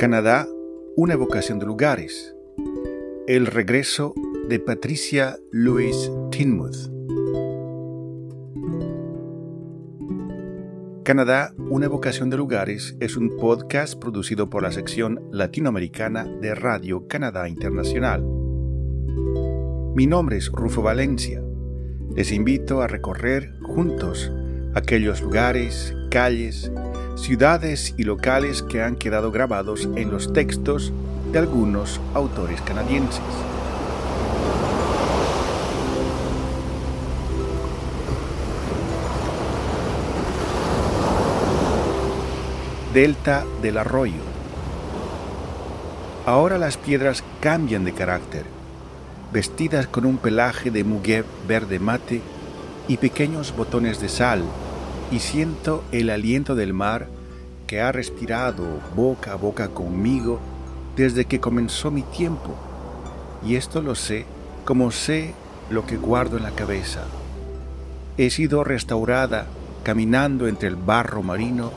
Canadá, una evocación de lugares. El regreso de Patricia Louise Tinmuth. Canadá, una evocación de lugares es un podcast producido por la sección latinoamericana de Radio Canadá Internacional. Mi nombre es Rufo Valencia. Les invito a recorrer juntos aquellos lugares, calles, ciudades y locales que han quedado grabados en los textos de algunos autores canadienses. Delta del arroyo. Ahora las piedras cambian de carácter, vestidas con un pelaje de muguet verde mate y pequeños botones de sal y siento el aliento del mar que ha respirado boca a boca conmigo desde que comenzó mi tiempo. Y esto lo sé como sé lo que guardo en la cabeza. He sido restaurada caminando entre el barro marino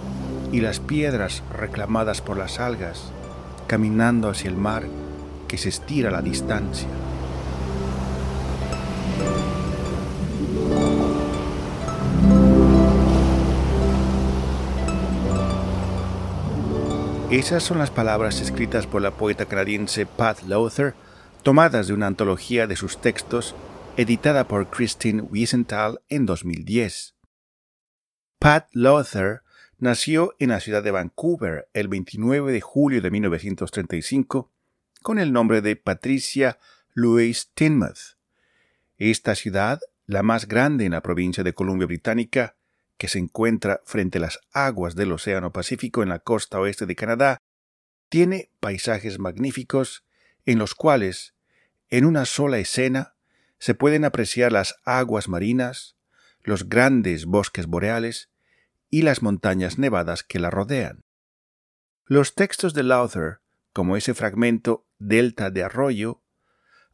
y las piedras reclamadas por las algas, caminando hacia el mar que se estira a la distancia. Esas son las palabras escritas por la poeta canadiense Pat Lowther, tomadas de una antología de sus textos editada por Christine Wiesenthal en 2010. Pat Lowther nació en la ciudad de Vancouver el 29 de julio de 1935 con el nombre de Patricia Louise Tinmouth. Esta ciudad, la más grande en la provincia de Columbia Británica, que se encuentra frente a las aguas del Océano Pacífico en la costa oeste de Canadá, tiene paisajes magníficos en los cuales, en una sola escena, se pueden apreciar las aguas marinas, los grandes bosques boreales y las montañas nevadas que la rodean. Los textos de Lowther, como ese fragmento Delta de Arroyo,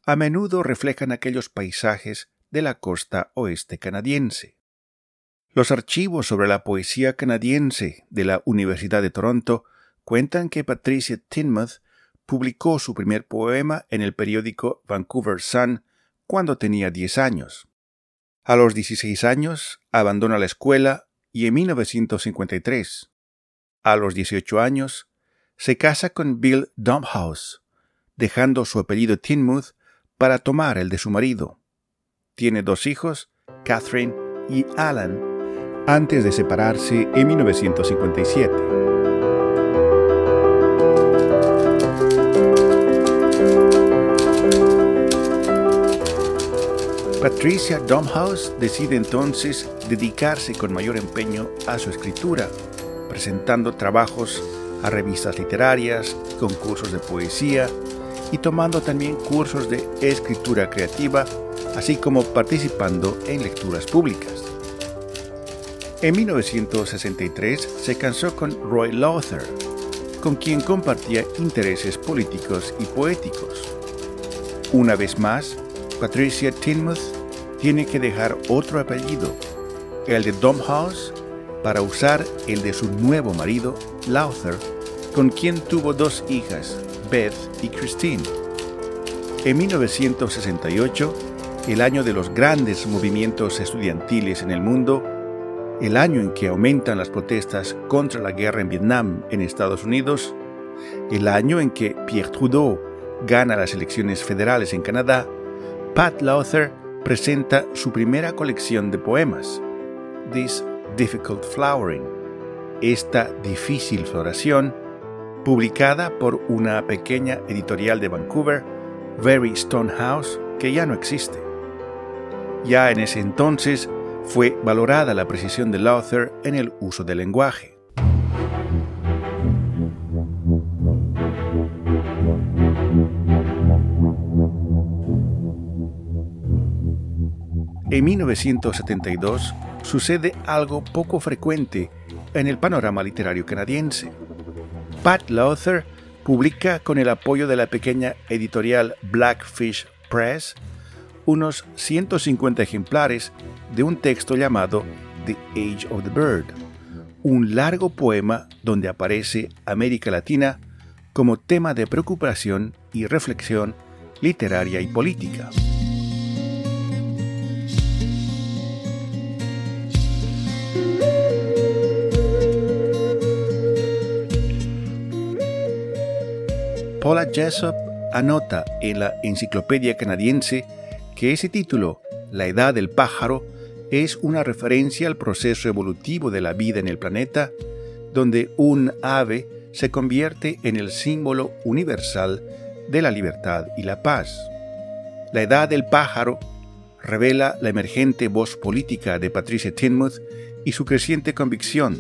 a menudo reflejan aquellos paisajes de la costa oeste canadiense. Los archivos sobre la poesía canadiense de la Universidad de Toronto cuentan que Patricia Tinmouth publicó su primer poema en el periódico Vancouver Sun cuando tenía 10 años. A los 16 años abandona la escuela y en 1953, a los 18 años, se casa con Bill Domhouse, dejando su apellido Tinmouth para tomar el de su marido. Tiene dos hijos, Catherine y Alan, antes de separarse en 1957. Patricia Domhouse decide entonces dedicarse con mayor empeño a su escritura, presentando trabajos a revistas literarias, concursos de poesía y tomando también cursos de escritura creativa, así como participando en lecturas públicas. En 1963 se casó con Roy Lowther, con quien compartía intereses políticos y poéticos. Una vez más, Patricia Tinmouth tiene que dejar otro apellido, el de Domhouse, para usar el de su nuevo marido, Lowther, con quien tuvo dos hijas, Beth y Christine. En 1968, el año de los grandes movimientos estudiantiles en el mundo, el año en que aumentan las protestas contra la guerra en Vietnam en Estados Unidos, el año en que Pierre Trudeau gana las elecciones federales en Canadá, Pat Lowther presenta su primera colección de poemas, This Difficult Flowering, esta difícil floración, publicada por una pequeña editorial de Vancouver, Very Stone House, que ya no existe. Ya en ese entonces fue valorada la precisión del author en el uso del lenguaje. En 1972 sucede algo poco frecuente en el panorama literario canadiense. Pat Lowther publica con el apoyo de la pequeña editorial Blackfish Press unos 150 ejemplares de un texto llamado The Age of the Bird, un largo poema donde aparece América Latina como tema de preocupación y reflexión literaria y política. Paula Jessop anota en la Enciclopedia Canadiense que ese título, La Edad del Pájaro, es una referencia al proceso evolutivo de la vida en el planeta, donde un ave se convierte en el símbolo universal de la libertad y la paz. La Edad del Pájaro revela la emergente voz política de Patricia Tinmuth y su creciente convicción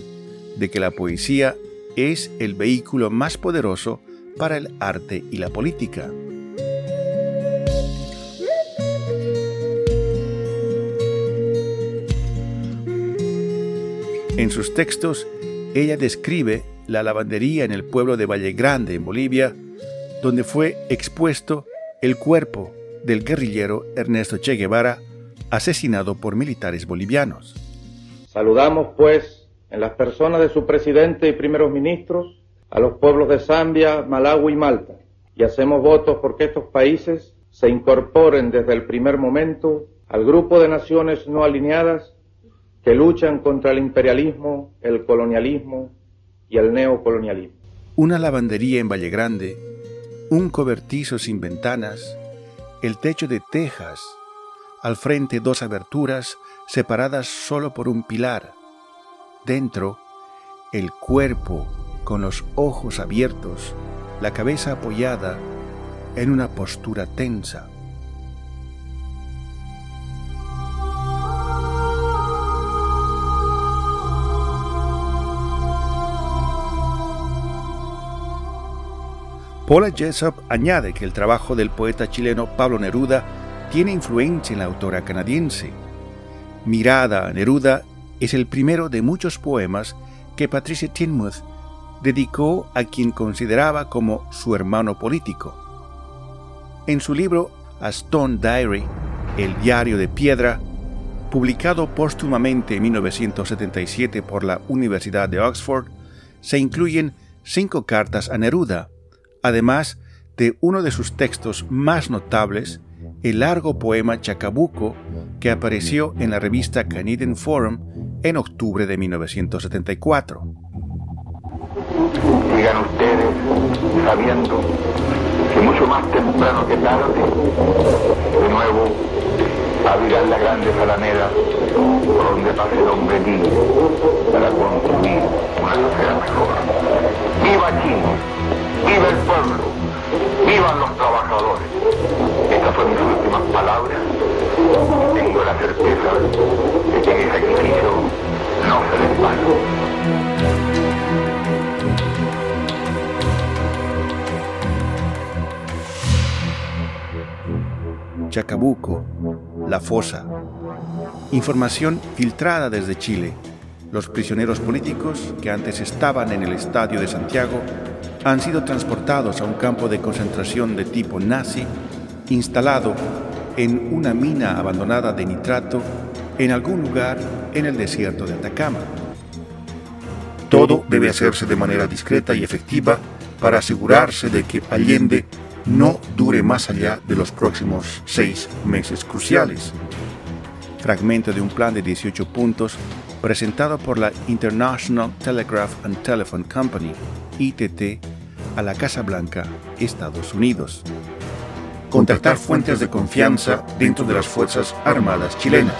de que la poesía es el vehículo más poderoso para el arte y la política. En sus textos, ella describe la lavandería en el pueblo de Valle Grande, en Bolivia, donde fue expuesto el cuerpo del guerrillero Ernesto Che Guevara, asesinado por militares bolivianos. Saludamos, pues, en las personas de su presidente y primeros ministros, a los pueblos de Zambia, Malawi y Malta, y hacemos votos porque estos países se incorporen desde el primer momento al grupo de naciones no alineadas que luchan contra el imperialismo, el colonialismo y el neocolonialismo. Una lavandería en Valle Grande, un cobertizo sin ventanas, el techo de tejas, al frente dos aberturas separadas solo por un pilar, dentro el cuerpo con los ojos abiertos, la cabeza apoyada en una postura tensa. Paula Jessop añade que el trabajo del poeta chileno Pablo Neruda tiene influencia en la autora canadiense. Mirada a Neruda es el primero de muchos poemas que Patricia Tinmuth dedicó a quien consideraba como su hermano político. En su libro A Stone Diary, El diario de piedra, publicado póstumamente en 1977 por la Universidad de Oxford, se incluyen cinco cartas a Neruda, además de uno de sus textos más notables, el largo poema Chacabuco, que apareció en la revista Canadian Forum en octubre de 1974 digan ustedes, sabiendo que mucho más temprano que tarde, de nuevo abrirán la grande alameda por donde pase el hombre libre para construir una sociedad mejor. ¡Viva Chile! ¡Viva el pueblo! ¡Vivan los trabajadores! Estas son mis últimas palabras. Tengo la certeza de que el sacrificio no se les Chacabuco, La Fosa. Información filtrada desde Chile. Los prisioneros políticos que antes estaban en el Estadio de Santiago han sido transportados a un campo de concentración de tipo nazi instalado en una mina abandonada de nitrato en algún lugar en el desierto de Atacama. Todo debe hacerse de manera discreta y efectiva para asegurarse de que Allende no dure más allá de los próximos seis meses cruciales. Fragmento de un plan de 18 puntos presentado por la International Telegraph and Telephone Company, ITT, a la Casa Blanca, Estados Unidos. Contactar fuentes de confianza dentro de las Fuerzas Armadas chilenas.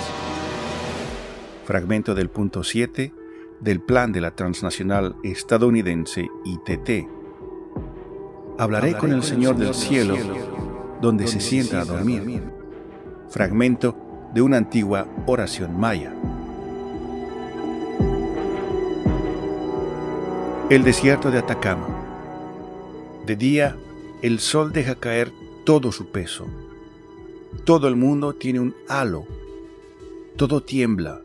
Fragmento del punto 7 del plan de la transnacional estadounidense ITT hablaré con el Señor del cielo, donde se sienta a dormir. Fragmento de una antigua oración maya. El desierto de Atacama. De día, el sol deja caer todo su peso. Todo el mundo tiene un halo. Todo tiembla.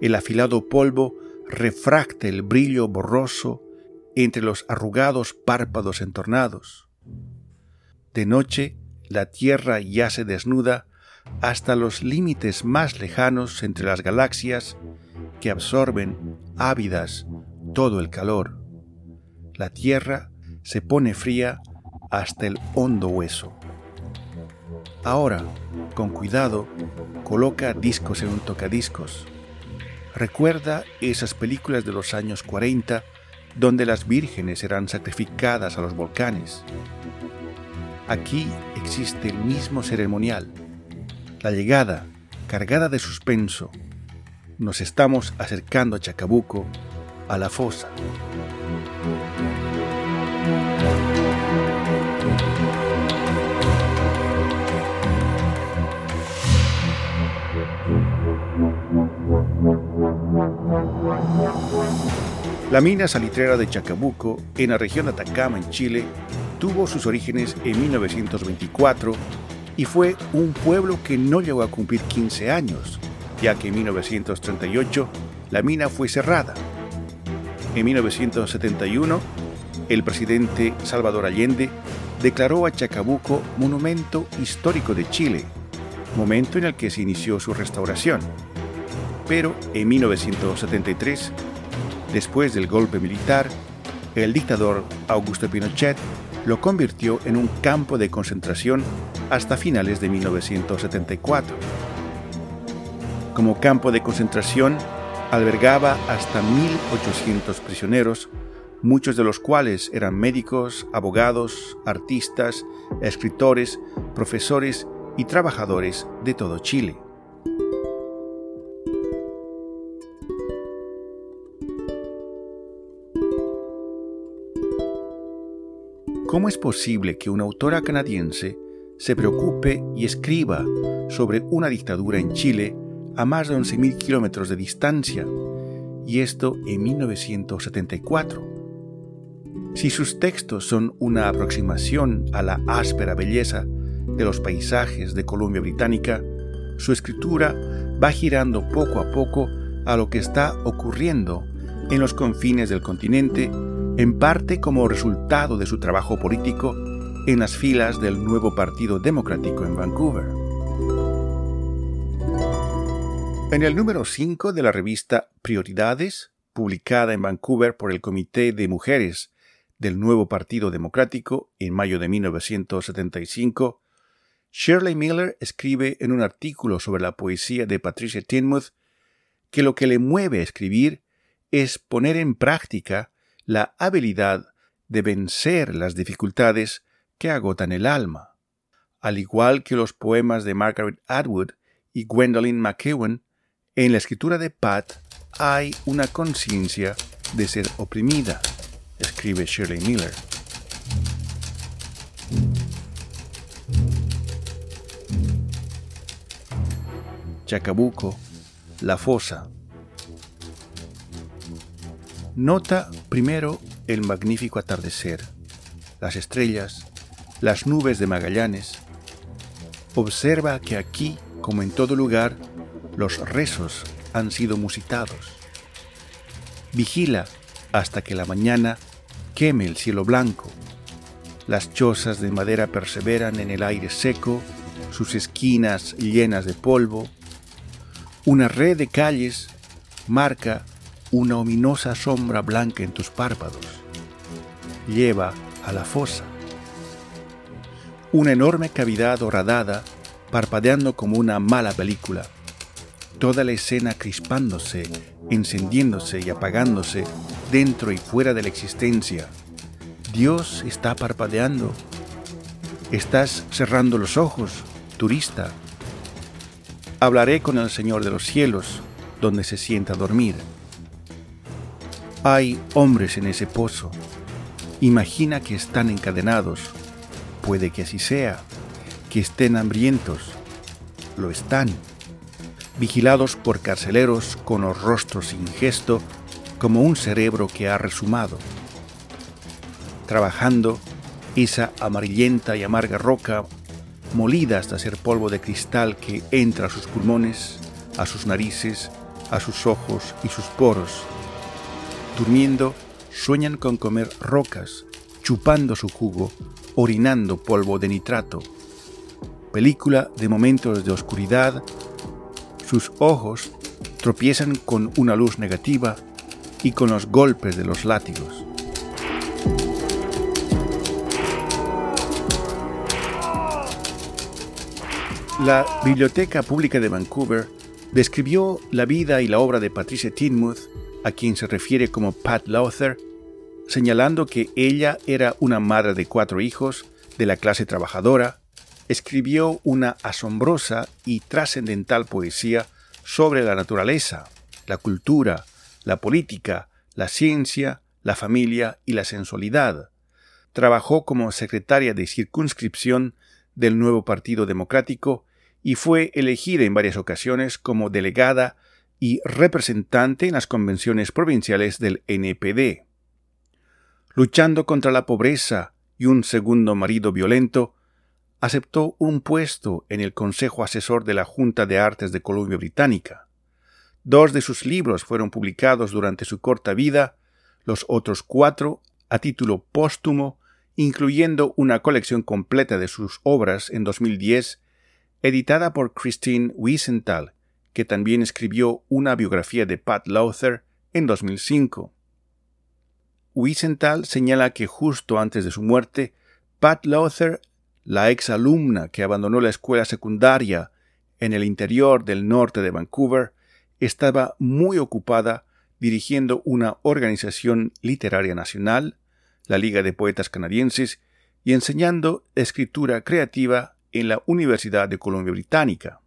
El afilado polvo refracta el brillo borroso entre los arrugados párpados entornados. De noche la Tierra yace desnuda hasta los límites más lejanos entre las galaxias que absorben ávidas todo el calor. La Tierra se pone fría hasta el hondo hueso. Ahora, con cuidado, coloca discos en un tocadiscos. Recuerda esas películas de los años 40 donde las vírgenes eran sacrificadas a los volcanes. Aquí existe el mismo ceremonial. La llegada, cargada de suspenso. Nos estamos acercando a Chacabuco, a la fosa. La mina salitrera de Chacabuco, en la región Atacama, en Chile, tuvo sus orígenes en 1924 y fue un pueblo que no llegó a cumplir 15 años, ya que en 1938 la mina fue cerrada. En 1971, el presidente Salvador Allende declaró a Chacabuco Monumento Histórico de Chile, momento en el que se inició su restauración. Pero en 1973, después del golpe militar, el dictador Augusto Pinochet lo convirtió en un campo de concentración hasta finales de 1974. Como campo de concentración, albergaba hasta 1.800 prisioneros, muchos de los cuales eran médicos, abogados, artistas, escritores, profesores y trabajadores de todo Chile. ¿Cómo es posible que una autora canadiense se preocupe y escriba sobre una dictadura en Chile a más de 11.000 kilómetros de distancia, y esto en 1974? Si sus textos son una aproximación a la áspera belleza de los paisajes de Columbia Británica, su escritura va girando poco a poco a lo que está ocurriendo en los confines del continente en parte como resultado de su trabajo político en las filas del nuevo Partido Democrático en Vancouver. En el número 5 de la revista Prioridades, publicada en Vancouver por el Comité de Mujeres del nuevo Partido Democrático en mayo de 1975, Shirley Miller escribe en un artículo sobre la poesía de Patricia Tinmouth que lo que le mueve a escribir es poner en práctica la habilidad de vencer las dificultades que agotan el alma. Al igual que los poemas de Margaret Atwood y Gwendolyn McEwen, en la escritura de Pat hay una conciencia de ser oprimida, escribe Shirley Miller. Chacabuco, La Fosa, Nota primero el magnífico atardecer, las estrellas, las nubes de Magallanes. Observa que aquí, como en todo lugar, los rezos han sido musitados. Vigila hasta que la mañana queme el cielo blanco. Las chozas de madera perseveran en el aire seco, sus esquinas llenas de polvo. Una red de calles marca una ominosa sombra blanca en tus párpados. Lleva a la fosa. Una enorme cavidad horadada parpadeando como una mala película. Toda la escena crispándose, encendiéndose y apagándose dentro y fuera de la existencia. Dios está parpadeando. Estás cerrando los ojos, turista. Hablaré con el Señor de los cielos, donde se sienta a dormir. Hay hombres en ese pozo. Imagina que están encadenados. Puede que así sea. Que estén hambrientos. Lo están. Vigilados por carceleros con los rostros sin gesto, como un cerebro que ha resumado. Trabajando, esa amarillenta y amarga roca, molida hasta ser polvo de cristal que entra a sus pulmones, a sus narices, a sus ojos y sus poros Durmiendo, sueñan con comer rocas, chupando su jugo, orinando polvo de nitrato. Película de momentos de oscuridad, sus ojos tropiezan con una luz negativa y con los golpes de los látigos. La Biblioteca Pública de Vancouver describió la vida y la obra de Patricia Tinmouth, a quien se refiere como Pat Lowther, señalando que ella era una madre de cuatro hijos, de la clase trabajadora, escribió una asombrosa y trascendental poesía sobre la naturaleza, la cultura, la política, la ciencia, la familia y la sensualidad. Trabajó como secretaria de circunscripción del nuevo Partido Democrático y fue elegida en varias ocasiones como delegada y representante en las convenciones provinciales del NPD. Luchando contra la pobreza y un segundo marido violento, aceptó un puesto en el Consejo Asesor de la Junta de Artes de Columbia Británica. Dos de sus libros fueron publicados durante su corta vida, los otros cuatro a título póstumo, incluyendo una colección completa de sus obras en 2010, editada por Christine Wiesenthal, que también escribió una biografía de Pat Lowther en 2005. Wiesenthal señala que justo antes de su muerte, Pat Lowther la ex alumna que abandonó la escuela secundaria en el interior del norte de Vancouver, estaba muy ocupada dirigiendo una organización literaria nacional, la Liga de Poetas Canadienses, y enseñando escritura creativa en la Universidad de Columbia Británica.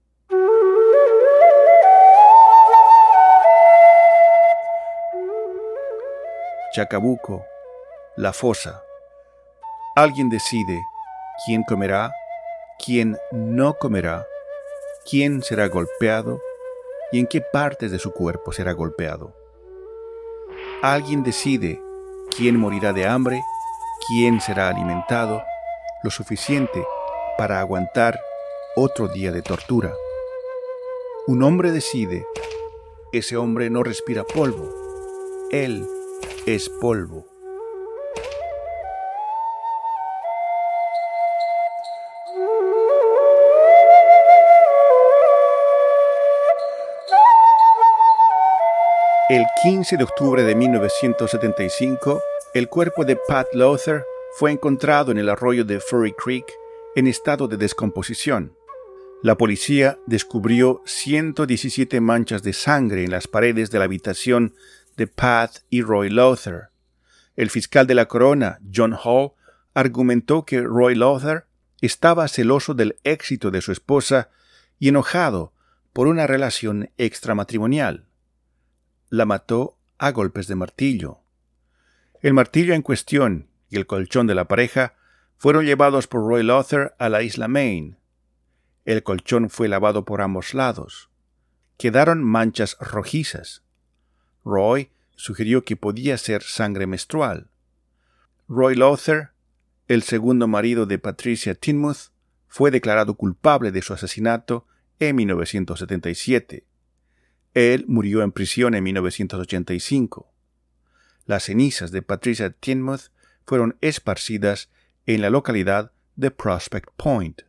Chacabuco, La Fosa. Alguien decide quién comerá, quién no comerá, quién será golpeado y en qué partes de su cuerpo será golpeado. Alguien decide quién morirá de hambre, quién será alimentado lo suficiente para aguantar otro día de tortura. Un hombre decide, ese hombre no respira polvo, él es polvo. El 15 de octubre de 1975, el cuerpo de Pat Lowther fue encontrado en el arroyo de Furry Creek en estado de descomposición. La policía descubrió 117 manchas de sangre en las paredes de la habitación de Pat y Roy Lowther. El fiscal de la corona, John Hall, argumentó que Roy Lowther estaba celoso del éxito de su esposa y enojado por una relación extramatrimonial la mató a golpes de martillo. El martillo en cuestión y el colchón de la pareja fueron llevados por Roy Luther a la isla Maine. El colchón fue lavado por ambos lados. Quedaron manchas rojizas. Roy sugirió que podía ser sangre menstrual. Roy Luther, el segundo marido de Patricia Tinmouth, fue declarado culpable de su asesinato en 1977. Él murió en prisión en 1985. Las cenizas de Patricia Tinmouth fueron esparcidas en la localidad de Prospect Point.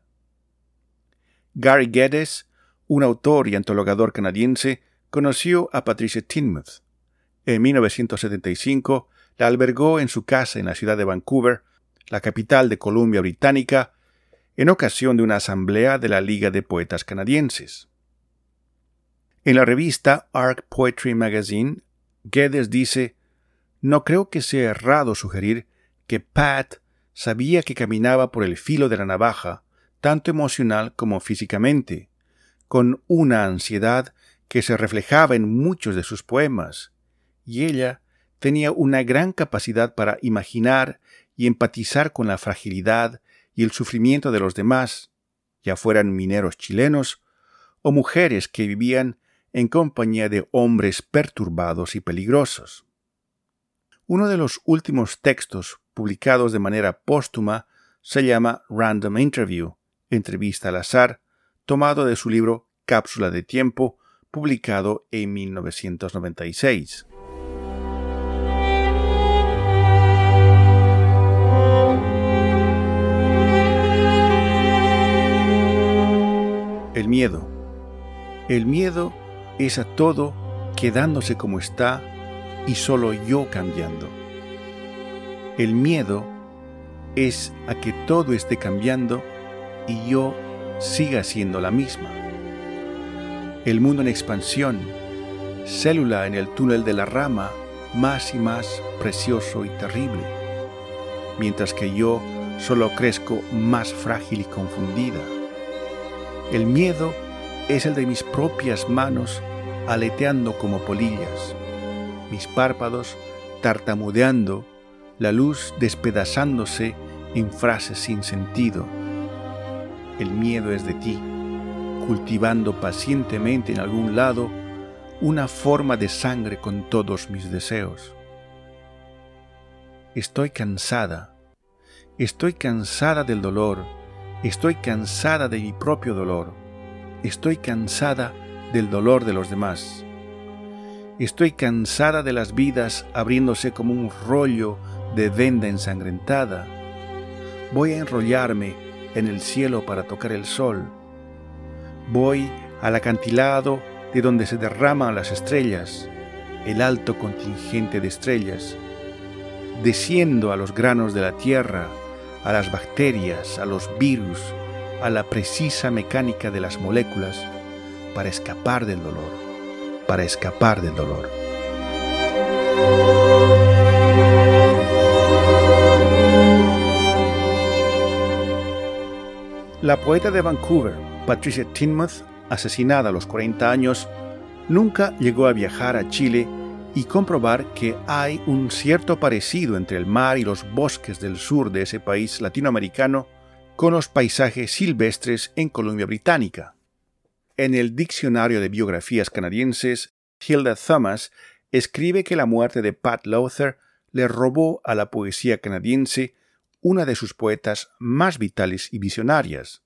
Gary Geddes, un autor y antologador canadiense, conoció a Patricia Tinmouth. En 1975 la albergó en su casa en la ciudad de Vancouver, la capital de Columbia Británica, en ocasión de una asamblea de la Liga de Poetas Canadienses. En la revista Arc Poetry Magazine, Geddes dice, No creo que sea errado sugerir que Pat sabía que caminaba por el filo de la navaja, tanto emocional como físicamente, con una ansiedad que se reflejaba en muchos de sus poemas, y ella tenía una gran capacidad para imaginar y empatizar con la fragilidad y el sufrimiento de los demás, ya fueran mineros chilenos o mujeres que vivían en compañía de hombres perturbados y peligrosos. Uno de los últimos textos publicados de manera póstuma se llama Random Interview, entrevista al azar, tomado de su libro Cápsula de Tiempo, publicado en 1996. El miedo. El miedo es a todo quedándose como está y solo yo cambiando. El miedo es a que todo esté cambiando y yo siga siendo la misma. El mundo en expansión, célula en el túnel de la rama, más y más precioso y terrible, mientras que yo solo crezco más frágil y confundida. El miedo es el de mis propias manos aleteando como polillas, mis párpados tartamudeando, la luz despedazándose en frases sin sentido. El miedo es de ti, cultivando pacientemente en algún lado una forma de sangre con todos mis deseos. Estoy cansada, estoy cansada del dolor, estoy cansada de mi propio dolor, estoy cansada del dolor de los demás. Estoy cansada de las vidas abriéndose como un rollo de venda ensangrentada. Voy a enrollarme en el cielo para tocar el sol. Voy al acantilado de donde se derraman las estrellas, el alto contingente de estrellas. Desciendo a los granos de la tierra, a las bacterias, a los virus, a la precisa mecánica de las moléculas, para escapar del dolor, para escapar del dolor. La poeta de Vancouver, Patricia Tinmouth, asesinada a los 40 años, nunca llegó a viajar a Chile y comprobar que hay un cierto parecido entre el mar y los bosques del sur de ese país latinoamericano con los paisajes silvestres en Columbia Británica. En el Diccionario de Biografías Canadienses, Hilda Thomas escribe que la muerte de Pat Lowther le robó a la poesía canadiense una de sus poetas más vitales y visionarias.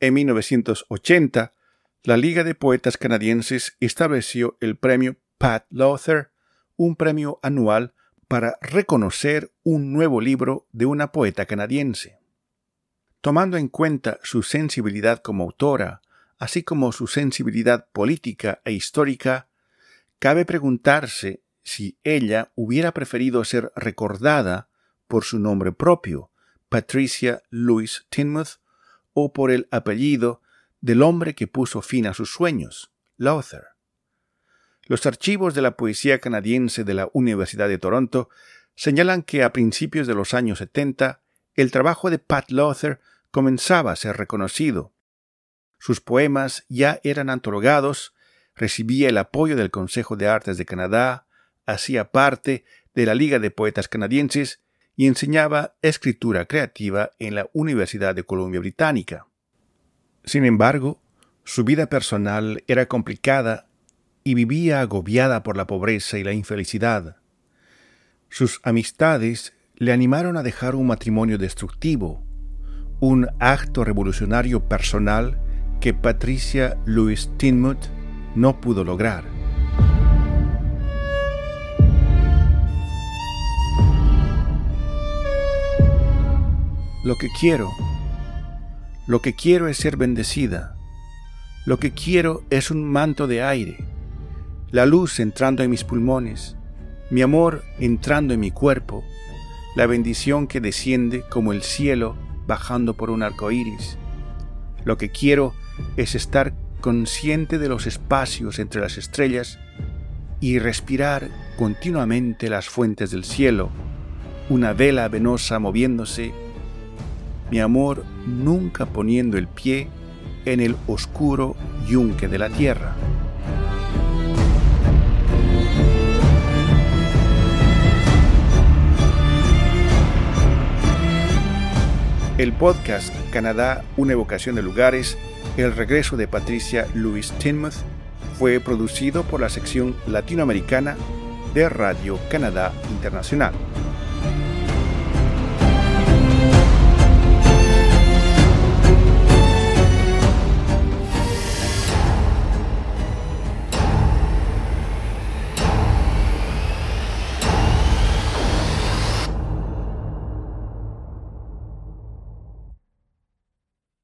En 1980, la Liga de Poetas Canadienses estableció el premio Pat Lowther, un premio anual para reconocer un nuevo libro de una poeta canadiense. Tomando en cuenta su sensibilidad como autora, así como su sensibilidad política e histórica, cabe preguntarse si ella hubiera preferido ser recordada por su nombre propio, Patricia Louise Tinmouth, o por el apellido del hombre que puso fin a sus sueños, Lowther. Los archivos de la poesía canadiense de la Universidad de Toronto señalan que a principios de los años 70 el trabajo de Pat Lowther comenzaba a ser reconocido sus poemas ya eran antologados, recibía el apoyo del Consejo de Artes de Canadá, hacía parte de la Liga de Poetas Canadienses y enseñaba escritura creativa en la Universidad de Columbia Británica. Sin embargo, su vida personal era complicada y vivía agobiada por la pobreza y la infelicidad. Sus amistades le animaron a dejar un matrimonio destructivo, un acto revolucionario personal que Patricia Louise Tinmouth no pudo lograr. Lo que quiero, lo que quiero es ser bendecida. Lo que quiero es un manto de aire, la luz entrando en mis pulmones, mi amor entrando en mi cuerpo, la bendición que desciende como el cielo bajando por un arco iris. Lo que quiero es estar consciente de los espacios entre las estrellas y respirar continuamente las fuentes del cielo, una vela venosa moviéndose, mi amor nunca poniendo el pie en el oscuro yunque de la tierra. El podcast Canadá, una evocación de lugares el regreso de Patricia Louise Tinmouth fue producido por la sección latinoamericana de Radio Canadá Internacional.